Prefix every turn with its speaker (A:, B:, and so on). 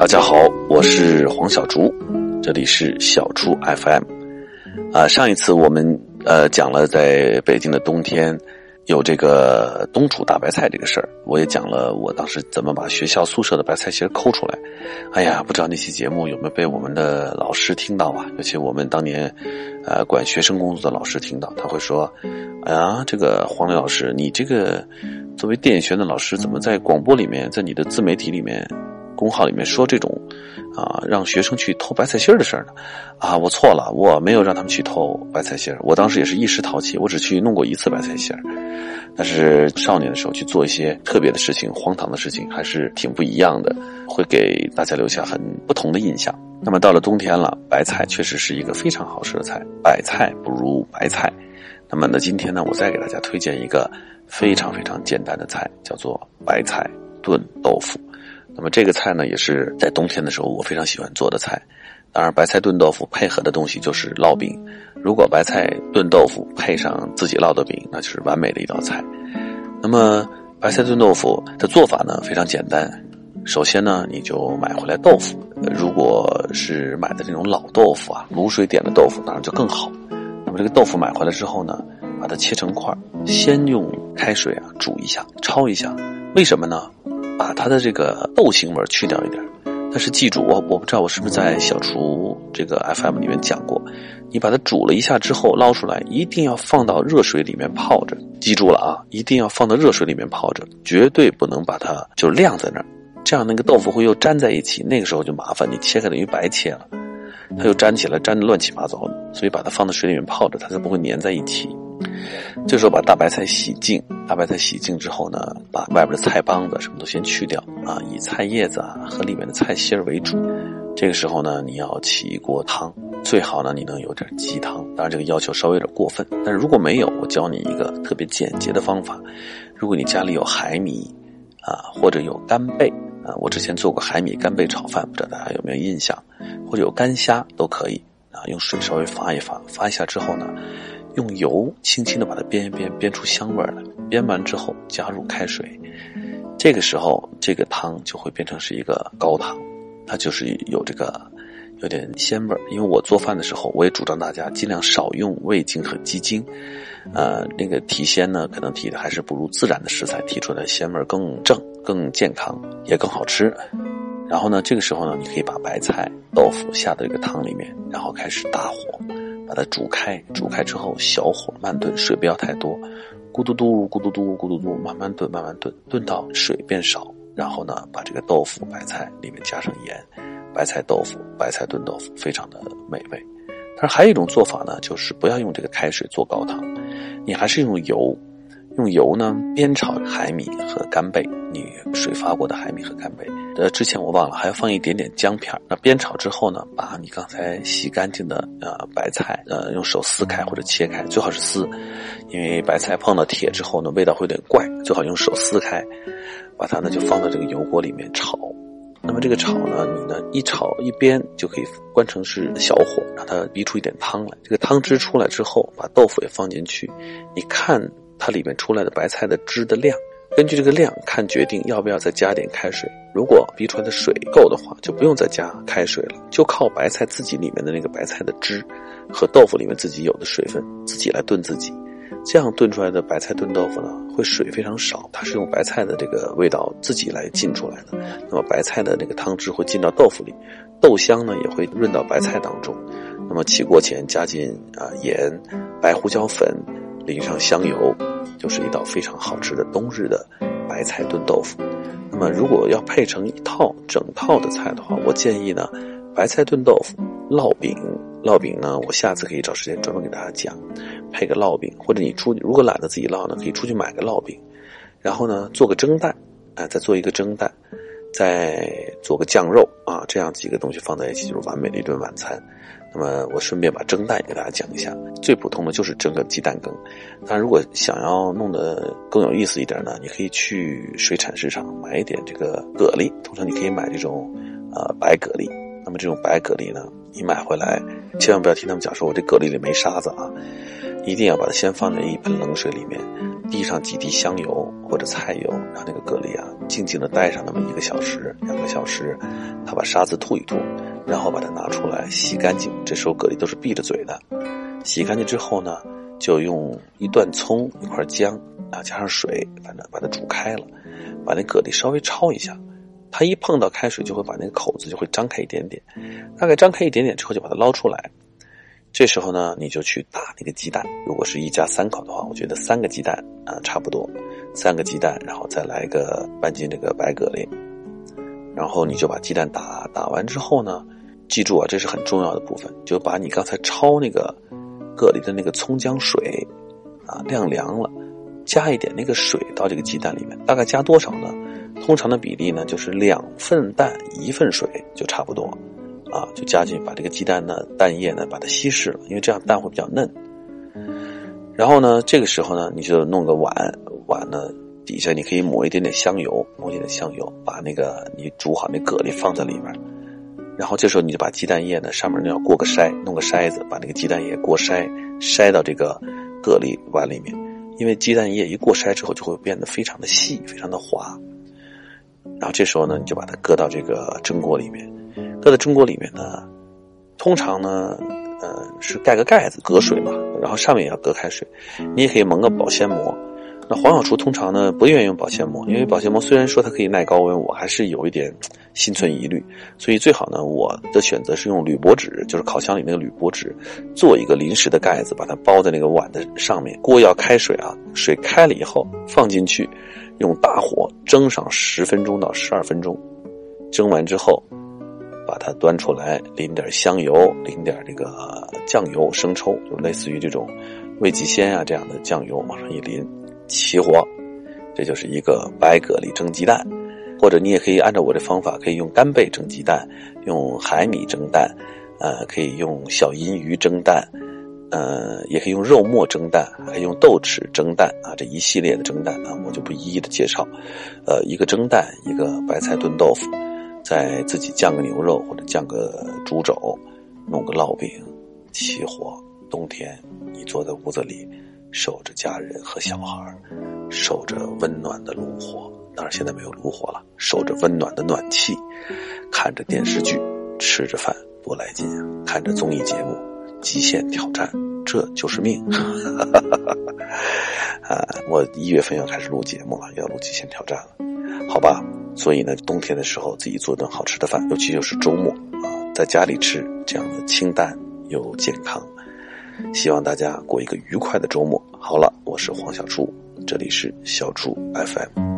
A: 大家好，我是黄小竹，这里是小竹 FM。啊，上一次我们呃讲了在北京的冬天有这个冬储大白菜这个事儿，我也讲了我当时怎么把学校宿舍的白菜芯抠出来。哎呀，不知道那期节目有没有被我们的老师听到啊？尤其我们当年呃管学生工作的老师听到，他会说：“哎呀，这个黄磊老师，你这个作为电影学院的老师，怎么在广播里面，在你的自媒体里面？”公号里面说这种，啊，让学生去偷白菜心儿的事儿呢，啊，我错了，我没有让他们去偷白菜心儿，我当时也是一时淘气，我只去弄过一次白菜心儿，但是少年的时候去做一些特别的事情、荒唐的事情，还是挺不一样的，会给大家留下很不同的印象。那么到了冬天了，白菜确实是一个非常好吃的菜，百菜不如白菜。那么呢，今天呢，我再给大家推荐一个非常非常简单的菜，叫做白菜炖豆腐。那么这个菜呢，也是在冬天的时候我非常喜欢做的菜。当然，白菜炖豆腐配合的东西就是烙饼。如果白菜炖豆腐配上自己烙的饼，那就是完美的一道菜。那么白菜炖豆腐的做法呢，非常简单。首先呢，你就买回来豆腐。如果是买的这种老豆腐啊，卤水点的豆腐，当然就更好。那么这个豆腐买回来之后呢，把它切成块，先用开水啊煮一下，焯一下。为什么呢？把它的这个豆腥味去掉一点，但是记住，我我不知道我是不是在小厨这个 FM 里面讲过，你把它煮了一下之后捞出来，一定要放到热水里面泡着。记住了啊，一定要放到热水里面泡着，绝对不能把它就晾在那儿，这样那个豆腐会又粘在一起，那个时候就麻烦，你切开等于白切了，它又粘起来，粘的乱七八糟的。所以把它放到水里面泡着，它才不会粘在一起。这时候把大白菜洗净，大白菜洗净之后呢，把外边的菜帮子什么都先去掉啊，以菜叶子啊和里面的菜心儿为主。这个时候呢，你要起一锅汤，最好呢你能有点鸡汤，当然这个要求稍微有点过分。但是如果没有，我教你一个特别简洁的方法。如果你家里有海米啊，或者有干贝啊，我之前做过海米干贝炒饭，不知道大家有没有印象？或者有干虾都可以啊，用水稍微发一发，发一下之后呢。用油轻轻的把它煸一煸，煸出香味来。煸完之后加入开水，这个时候这个汤就会变成是一个高汤，它就是有这个有点鲜味儿。因为我做饭的时候，我也主张大家尽量少用味精和鸡精，呃，那个提鲜呢，可能提的还是不如自然的食材提出来的鲜味儿更正、更健康，也更好吃。然后呢，这个时候呢，你可以把白菜、豆腐下到这个汤里面，然后开始大火。把它煮开，煮开之后小火慢炖，水不要太多，咕嘟嘟咕嘟嘟咕嘟嘟，慢慢炖，慢慢炖，炖到水变少，然后呢，把这个豆腐、白菜里面加上盐，白菜豆腐、白菜炖豆腐，非常的美味。但是还有一种做法呢，就是不要用这个开水做高汤，你还是用油。用油呢煸炒海米和干贝，你水发过的海米和干贝。呃，之前我忘了还要放一点点姜片那煸炒之后呢，把你刚才洗干净的呃白菜呃用手撕开或者切开，最好是撕，因为白菜碰到铁之后呢味道会有点怪，最好用手撕开，把它呢就放到这个油锅里面炒。那么这个炒呢，你呢一炒一煸就可以关成是小火，让它逼出一点汤来。这个汤汁出来之后，把豆腐也放进去，你看。它里面出来的白菜的汁的量，根据这个量看决定要不要再加点开水。如果逼出来的水够的话，就不用再加开水了，就靠白菜自己里面的那个白菜的汁和豆腐里面自己有的水分自己来炖自己。这样炖出来的白菜炖豆腐呢，会水非常少，它是用白菜的这个味道自己来浸出来的。那么白菜的那个汤汁会浸到豆腐里，豆香呢也会润到白菜当中。那么起锅前加进啊盐、白胡椒粉。淋上香油，就是一道非常好吃的冬日的白菜炖豆腐。那么，如果要配成一套整套的菜的话，我建议呢，白菜炖豆腐、烙饼。烙饼呢，我下次可以找时间专门给大家讲，配个烙饼，或者你出如果懒得自己烙呢，可以出去买个烙饼，然后呢做个蒸蛋，啊，再做一个蒸蛋，再做个酱肉啊，这样几个东西放在一起就是完美的一顿晚餐。那么我顺便把蒸蛋给大家讲一下，最普通的就是蒸个鸡蛋羹。但如果想要弄得更有意思一点呢，你可以去水产市场买一点这个蛤蜊，通常你可以买这种呃白蛤蜊。那么这种白蛤蜊呢，你买回来千万不要听他们讲说我这蛤蜊里没沙子啊，一定要把它先放在一盆冷水里面，滴上几滴香油或者菜油，让那个蛤蜊啊静静的待上那么一个小时、两个小时，它把沙子吐一吐，然后把它拿出来洗干净。这时候蛤蜊都是闭着嘴的，洗干净之后呢，就用一段葱、一块姜啊，加上水，反正把它煮开了，把那蛤蜊稍微焯一下。它一碰到开水，就会把那个口子就会张开一点点，大概张开一点点之后，就把它捞出来。这时候呢，你就去打那个鸡蛋。如果是一家三口的话，我觉得三个鸡蛋啊差不多，三个鸡蛋，然后再来个半斤这个白蛤蜊，然后你就把鸡蛋打打完之后呢，记住啊，这是很重要的部分，就把你刚才焯那个蛤蜊的那个葱姜水啊晾凉了，加一点那个水到这个鸡蛋里面，大概加多少呢？通常的比例呢，就是两份蛋一份水就差不多，啊，就加进去把这个鸡蛋呢蛋液呢把它稀释了，因为这样蛋会比较嫩。然后呢，这个时候呢，你就弄个碗，碗呢底下你可以抹一点点香油，抹一点点香油，把那个你煮好那蛤蜊放在里面。然后这时候你就把鸡蛋液呢上面要过个筛，弄个筛子把那个鸡蛋液过筛，筛到这个蛤蜊碗里面，因为鸡蛋液一过筛之后就会变得非常的细，非常的滑。然后这时候呢，你就把它搁到这个蒸锅里面，搁在蒸锅里面呢，通常呢，呃，是盖个盖子隔水嘛，然后上面也要隔开水。你也可以蒙个保鲜膜。那黄小厨通常呢不愿意用保鲜膜，因为保鲜膜虽然说它可以耐高温，我还是有一点心存疑虑。所以最好呢，我的选择是用铝箔纸，就是烤箱里那个铝箔纸，做一个临时的盖子，把它包在那个碗的上面。锅要开水啊，水开了以后放进去。用大火蒸上十分钟到十二分钟，蒸完之后，把它端出来，淋点香油，淋点这个酱油、生抽，就类似于这种味极鲜啊这样的酱油，往上一淋，起火，这就是一个白蛤蜊蒸鸡蛋。或者你也可以按照我的方法，可以用干贝蒸鸡蛋，用海米蒸蛋，呃，可以用小银鱼蒸蛋。呃，也可以用肉末蒸蛋，还可以用豆豉蒸蛋啊，这一系列的蒸蛋啊，我就不一一的介绍。呃，一个蒸蛋，一个白菜炖豆腐，再自己酱个牛肉或者酱个猪肘，弄个烙饼，起火。冬天你坐在屋子里，守着家人和小孩，守着温暖的炉火，当然现在没有炉火了，守着温暖的暖气，看着电视剧，吃着饭，多来劲啊！看着综艺节目。极限挑战，这就是命。啊，我一月份要开始录节目了，要录极限挑战了，好吧？所以呢，冬天的时候自己做顿好吃的饭，尤其又是周末啊，在家里吃这样的清淡又健康。希望大家过一个愉快的周末。好了我是黄小厨这里是小厨 fm